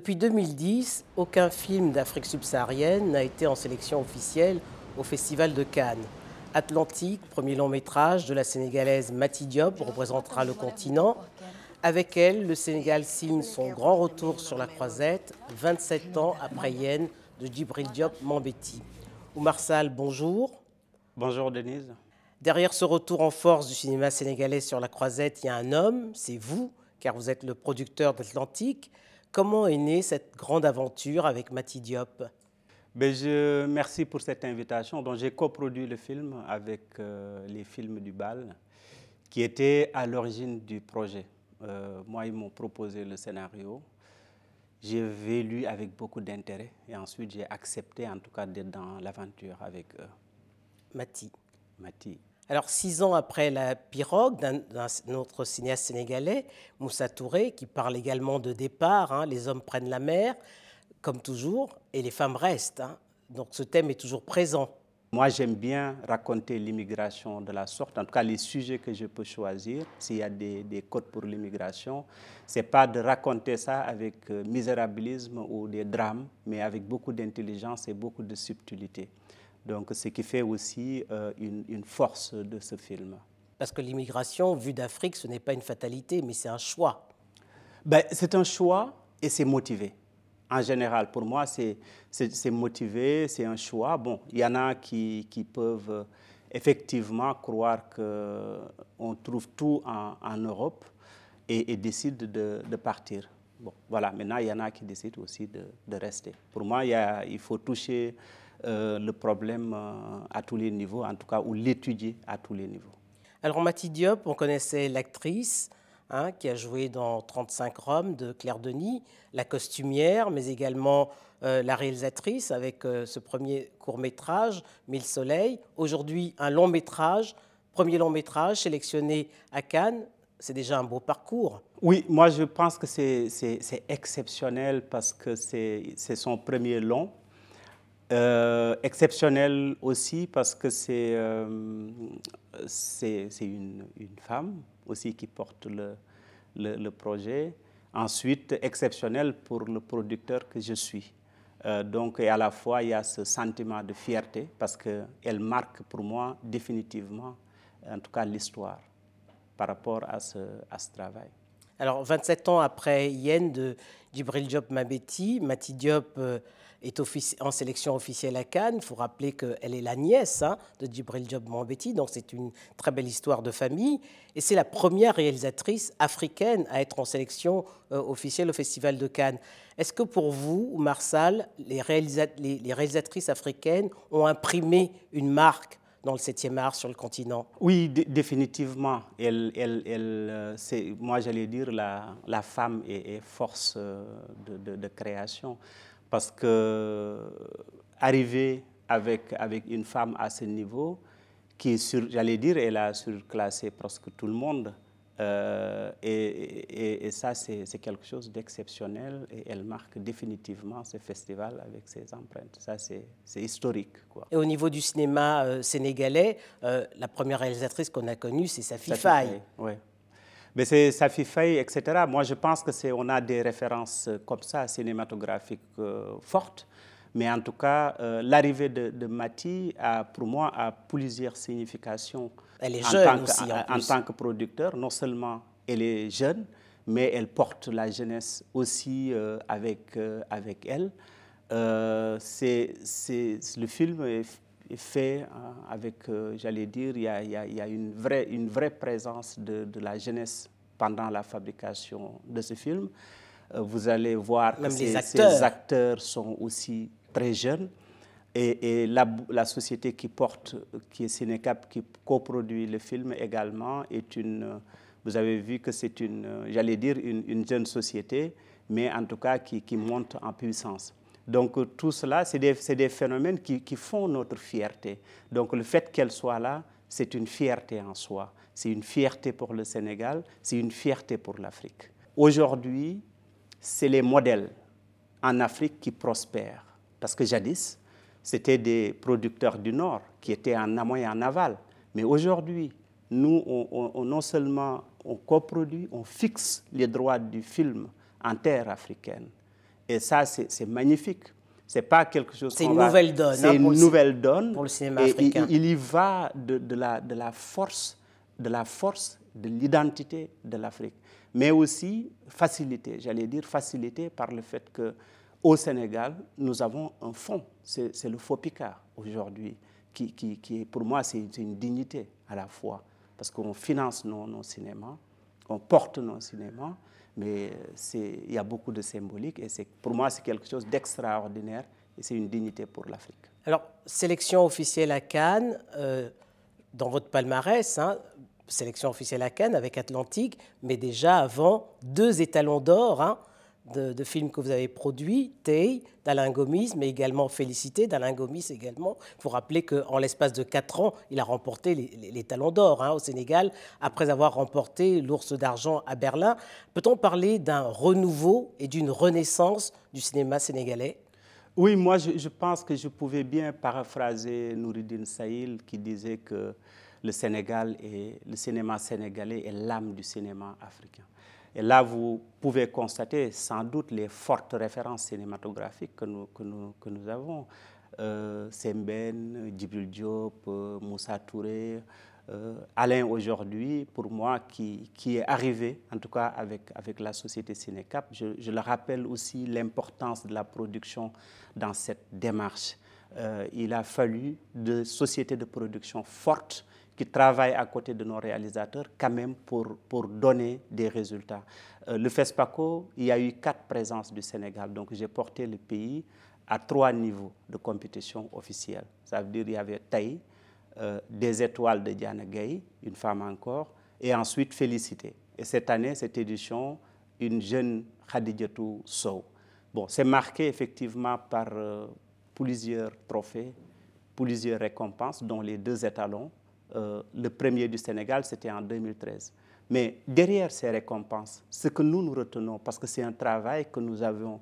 Depuis 2010, aucun film d'Afrique subsaharienne n'a été en sélection officielle au Festival de Cannes. Atlantique, premier long métrage de la Sénégalaise Mati Diop, représentera le continent. Avec elle, le Sénégal signe son grand retour sur la croisette, 27 ans après Yen de Djibril Diop Mambeti. Oumar Sall, bonjour. Bonjour Denise. Derrière ce retour en force du cinéma sénégalais sur la croisette, il y a un homme, c'est vous, car vous êtes le producteur d'Atlantique. Comment est née cette grande aventure avec Mati Diop? Ben je, Merci pour cette invitation. J'ai coproduit le film avec euh, les films du bal, qui étaient à l'origine du projet. Euh, moi, ils m'ont proposé le scénario. J'ai lu avec beaucoup d'intérêt et ensuite j'ai accepté en tout cas d'être dans l'aventure avec eux. Mati. Mati. Alors, six ans après La pirogue d'un autre cinéaste sénégalais, Moussa Touré, qui parle également de départ, hein, les hommes prennent la mer, comme toujours, et les femmes restent. Hein. Donc, ce thème est toujours présent. Moi, j'aime bien raconter l'immigration de la sorte, en tout cas les sujets que je peux choisir. S'il y a des, des codes pour l'immigration, ce n'est pas de raconter ça avec euh, misérabilisme ou des drames, mais avec beaucoup d'intelligence et beaucoup de subtilité. Donc, ce qui fait aussi euh, une, force de ce film. Parce que l'immigration, vue d'Afrique, ce n'est pas une fatalité, mais c'est un choix. Ben, c'est un choix et c'est motivé. En général, pour moi, c'est motivé, c'est un choix. Bon, il y en a qui, qui peuvent euh, effectivement croire qu'on trouve tout en, Europe et, et décident de, de, partir. Bon, voilà, maintenant, il y en a qui décident aussi de, de rester. Pour moi, il, y a, il faut toucher euh, le problème euh, à tous les niveaux, en tout cas, ou l'étudier à tous les niveaux. Alors, Mathie Diop, on connaissait l'actrice hein, qui a joué dans 35 Roms de Claire Denis, la costumière, mais également euh, la réalisatrice avec ce premier court-métrage, Mille Soleil. Aujourd'hui, un long métrage, premier long métrage sélectionné à Cannes. C'est déjà un beau parcours. Oui, moi je pense que c'est exceptionnel parce que c'est son premier long. Euh, exceptionnel aussi parce que c'est euh, une, une, femme aussi qui porte le, le, projet. Ensuite, exceptionnel pour le producteur que je suis. Euh, donc, à la fois, il y a ce sentiment de fierté parce qu'elle marque pour moi définitivement, en tout cas, l'histoire par rapport à ce, à ce travail. Alors, 27 ans après Yen de Djibril Diop Mabeti, Mati Diop est en sélection officielle à Cannes. Il faut rappeler qu'elle est la nièce hein, de Djibril Diop Mambeti, donc c'est une très belle histoire de famille. Et c'est la première réalisatrice africaine à être en sélection euh, officielle au Festival de Cannes. Est-ce que pour vous, Marsal, les, réalisatrices africaines ont imprimé une marque dans le 7e art sur le continent Oui, définitivement. Elle, elle, elle euh, moi, j'allais dire la, femme est, force euh, de, de création. Parce que arriver avec, avec une femme à ce niveau, qui, j'allais dire, elle a surclassé presque tout le monde. Euh, et, et, ça, c'est quelque chose d'exceptionnel et elle marque définitivement ce festival avec ses empreintes. Ça, c'est historique. Quoi. Et au niveau du cinéma euh, sénégalais, euh, la première réalisatrice qu'on a connue, c'est Safi Faye. Oui. Mais c'est Safi Faye, etc. Moi, je pense que c'est on a des références comme ça, cinématographiques fortes. Mais en tout cas, l'arrivée de, de Mati, a, pour moi, a plusieurs significations. Elle est jeune aussi, en, en, tant que producteur. Non seulement elle est jeune, mais elle porte la jeunesse aussi avec, avec elle. c'est, le film est fait hein, avec, euh, j'allais dire, il y a, il y a, une, vraie, une vraie présence de, de, la jeunesse pendant la fabrication de ce film. Euh, vous allez voir que ces acteurs. ces acteurs. sont aussi très jeunes. Et, la, société qui porte, qui est Cinecap, qui coproduit le film également, est une. Vous avez vu que c'est une, j'allais dire, une, une, jeune société, mais en tout cas qui, monte en puissance. Donc tout cela, c'est des, phénomènes qui, font notre fierté. Donc le fait qu'elle soit là, c'est une fierté en soi. C'est une fierté pour le Sénégal, c'est une fierté pour l'Afrique. Aujourd'hui, c'est les modèles en Afrique qui prospèrent. Parce que jadis, c'était des producteurs du Nord qui étaient en amont et en aval. Mais aujourd'hui, nous, on, on, non seulement on coproduit, on fixe les droits du film en terre africaine Et ça, c'est magnifique. C'est pas quelque chose. C'est une nouvelle donne. C'est hein, une le ci- nouvelle donne. pour le cinéma et africain. Il, il y va de, de la, de la force, de la force, de l'identité de l'Afrique, mais aussi facilité. J'allais dire facilité par le fait que au Sénégal, nous avons un fonds. C'est le faux Picard aujourd'hui, qui, qui, qui pour moi, c'est une dignité à la fois, parce qu'on finance nos, nos cinémas, on porte nos cinémas, mais il y a beaucoup de symbolique et pour moi, c'est quelque chose d'extraordinaire et c'est une dignité pour l'Afrique. Alors, sélection officielle à Cannes, euh, dans votre palmarès, hein, sélection officielle à Cannes avec Atlantique, mais déjà avant, deux étalons d'or hein, de, films que vous avez produits, Tay, d'Alain Gomis, mais également Félicité, d'Alain Gomis également. Il faut rappeler qu'en l'espace de quatre ans, il a remporté les, talons d'or hein, au Sénégal, après avoir remporté l'ours d'argent à Berlin. Peut-on parler d'un renouveau et d'une renaissance du cinéma sénégalais? Oui, moi, je, je pense que je pouvais bien paraphraser Nouridine Saïl qui disait que le Sénégal et le cinéma sénégalais est l'âme du cinéma africain. Et là, vous pouvez constater sans doute les fortes références cinématographiques que nous, avons. Euh, Semben, Djibril Diop, euh, Moussa Touré, euh, Alain aujourd'hui, pour moi, qui, est arrivé, en tout cas avec, la société Cinécap. Je, je le rappelle aussi l'importance de la production dans cette démarche. Euh, il a fallu de sociétés de production fortes qui travaillent à côté de nos réalisateurs quand même pour, pour donner des résultats. Euh, le FESPACO, il y a eu quatre présences du Sénégal, donc j'ai porté le pays à trois niveaux de compétition officielle. Ça veut dire qu'il y avait Taï, euh, des étoiles de Diana Gay, une femme encore, et ensuite Félicité. Et cette année, cette édition, une jeune Khadijatou Sow. Bon, c'est marqué effectivement par euh, plusieurs trophées, plusieurs récompenses, dont les deux étalons. Euh, le premier du Sénégal, c'était en 2013. Mais derrière ces récompenses, ce que nous nous retenons, parce que c'est un travail que nous avions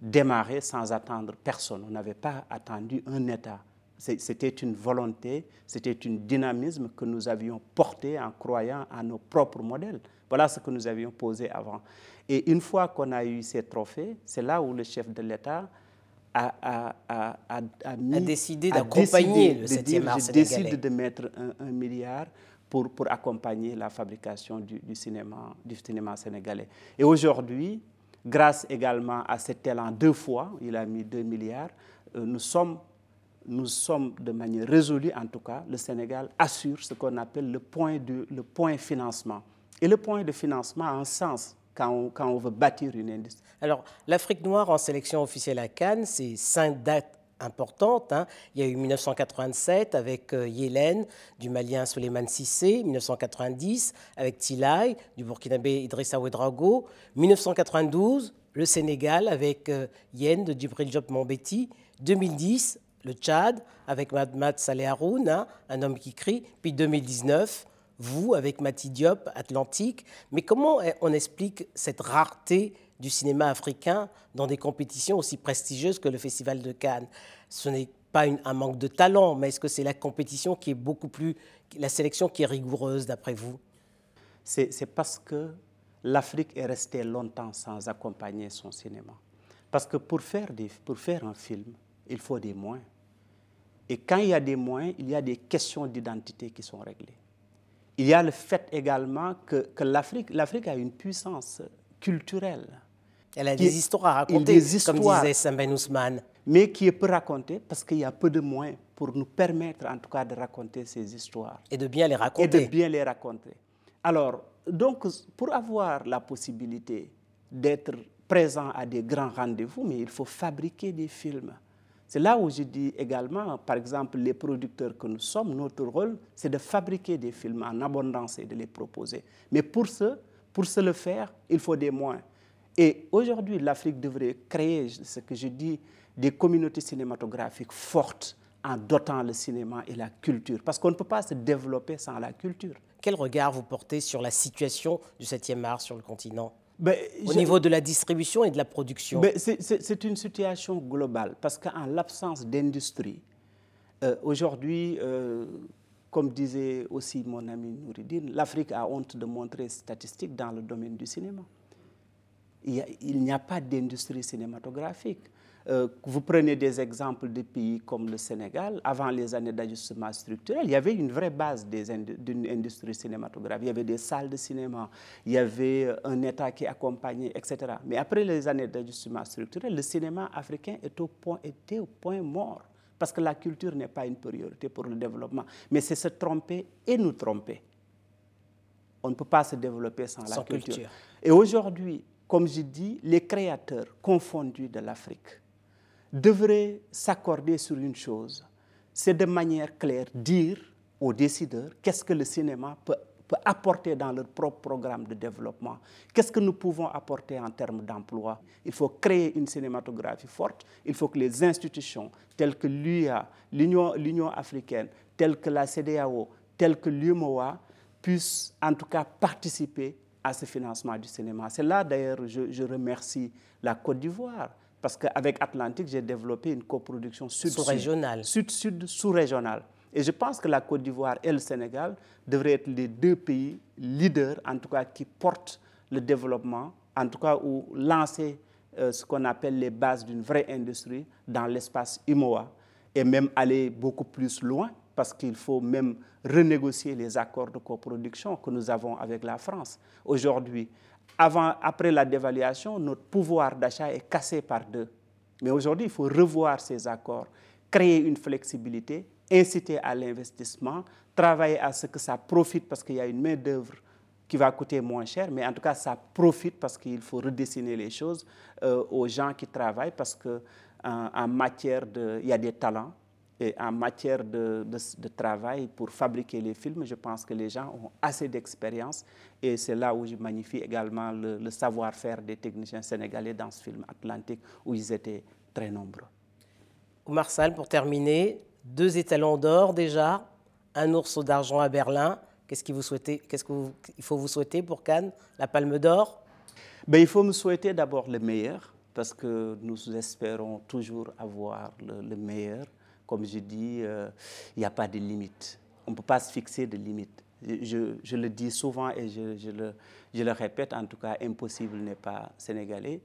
démarré sans attendre personne, on n'avait pas attendu un État. C'était une volonté, c'était un dynamisme que nous avions porté en croyant à nos propres modèles. Voilà ce que nous avions posé avant. Et une fois qu'on a eu ces trophées, c'est là où le chef de l'État a, a- a- a- a mis- décidé d'accompagner le de 7e dire, art Je décide de mettre un, un milliard pour, pour accompagner la fabrication du, du cinéma, du cinéma sénégalais. Et aujourd'hui, grâce également à cet élan deux fois, il a mis 2 milliards, euh, nous sommes nous sommes de manière résolue, en tout cas, le Sénégal assure ce qu'on appelle le point, de, le point financement. Et le point de financement a un sens quand on, veut bâtir une industrie. Alors, l'Afrique noire en sélection officielle à Cannes, c'est cinq dates importantes. hein. Il y a eu 1987 avec euh, Yélène du Malien Suleiman Sissé, 1990 avec Tilay du Burkinabé Idrissa Ouedraogo, 1992 le Sénégal avec euh, Yen de Djibril Diop Mombeti, 2010 le Tchad avec Madmad Saleh Haroun, hein, un homme qui crie, puis 2019 vous avec Mati Diop, Atlantique. Mais comment on explique cette rareté du cinéma africain dans des compétitions aussi prestigieuses que le Festival de Cannes? Ce n'est pas un manque de talent, mais est-ce que c'est la compétition qui est beaucoup plus, la sélection qui est rigoureuse d'après vous? C'est parce que l'Afrique est restée longtemps sans accompagner son cinéma. Parce que pour faire, pour faire un film, il faut des moyens. Et quand il y a des moyens, il y a des questions d'identité qui sont réglées. Il y a le fait également que, que l'Afrique l'Afrique a une puissance culturelle, Elle a des histoires à raconter, des comme disait Samben Ousmane. mais qui est peu racontée parce qu'il y a peu de moyens pour nous permettre en tout cas de raconter ces histoires. Et de bien les et de raconter. bien les raconter. Alors, donc, pour avoir la possibilité d'être présent à des grands rendez-vous, mais il faut fabriquer des films. C'est là où je dis également, par exemple, les producteurs que nous sommes, notre rôle, c'est de fabriquer des films en abondance et de les proposer. Mais pour ce, pour ce le faire, il faut des moyens. Et aujourd'hui, l'Afrique devrait créer, ce que je dis, des communautés cinématographiques fortes en dotant le cinéma et la culture. Parce qu'on ne peut pas se développer sans la culture. Quel regard vous portez sur la situation du 7e art sur le continent? Ben, Au je- niveau de la distribution et de la production ben, c'est une situation globale. Parce qu'en l'absence d'industrie, euh, aujourd'hui, euh, comme disait aussi mon ami Nouridine, l'Afrique a honte de montrer statistiques dans le domaine du cinéma. il n'y a, pas d'industrie cinématographique. Euh, vous prenez des exemples de pays comme le Sénégal, avant les années d'ajustement structurel, il y avait une vraie base d'une industrie cinématographique. Il y avait des salles de cinéma, il y avait euh, un État qui accompagnait, etc. Mais après les années d'ajustement structurel, le cinéma africain est au point, était au point mort. Parce que la culture n'est pas une priorité pour le développement. Mais c'est se tromper et nous tromper. On ne peut pas se développer sans, la culture. Et aujourd'hui, comme je dis, les créateurs confondus de l'Afrique, devrait s'accorder sur une chose, c'est de manière claire dire aux décideurs qu'est-ce que le cinéma peut, apporter dans leur propre programme de développement, qu'est-ce que nous pouvons apporter en termes d'emploi? Il faut créer une cinématographie forte, il faut que les institutions telles que l'UIA, l'Union africaine, telles que la CDAO, telles que l'UMOA, puissent en tout cas participer à ce financement du cinéma. C'est là d'ailleurs je, je remercie la Côte d'Ivoire parce qu'avec Atlantique, j'ai développé une coproduction sud-sud. Sud-sud sous-régionale. Et je pense que la Côte d'Ivoire et le Sénégal devraient être les deux pays leaders, en tout cas, qui portent le développement, en tout cas, ou lancer euh, ce qu'on appelle les bases d'une vraie industrie dans l'espace IMOA et même aller beaucoup plus loin parce qu'il faut même renégocier les accords de coproduction que nous avons avec la France. Aujourd'hui, après la dévaluation, notre pouvoir d'achat est cassé par deux. Mais aujourd'hui, il faut revoir ces accords, créer une flexibilité, inciter à l'investissement, travailler à ce que ça profite parce qu'il y a une main-d'œuvre qui va coûter moins cher, mais en tout cas, ça profite parce qu'il faut redessiner les choses euh, aux gens qui travaillent parce qu'en en matière de. Il y a des talents, et en matière de, de, travail pour fabriquer les films, je pense que les gens ont assez d'expérience et c'est là où je magnifie également le, savoir-faire des techniciens sénégalais dans ce film Atlantique où ils étaient très nombreux. Oumar pour terminer, deux étalons d'or déjà, un ourceau d'argent à Berlin. Qu'est-ce qu'il Qu'est-ce qu'il faut vous souhaiter pour Cannes? La Palme d'Or? Ben, Il faut me souhaiter d'abord le meilleur parce que nous espérons toujours avoir le meilleur comme je dis, euh, il n'y a pas de limite. On ne peut pas se fixer de limite. Je, le dis souvent et je, le, répète, en tout cas, impossible n'est pas sénégalais.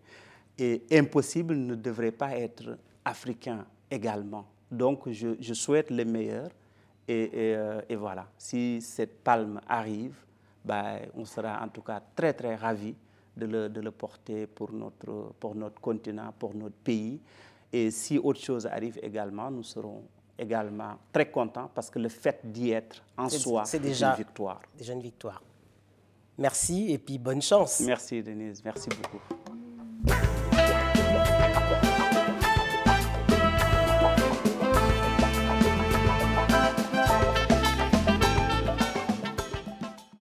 Et impossible ne devrait pas être africain également. Donc, je, souhaite le meilleur. Et, euh, et, voilà, si cette palme arrive, ben, on sera en tout cas très, très ravis de le, de le porter pour notre, pour notre continent, pour notre pays. Et si autre chose arrive également, nous serons également très contents parce que le fait d'y être en soi, c'est déjà une victoire. Déjà une victoire. Merci et puis bonne chance. Merci Denise, merci beaucoup.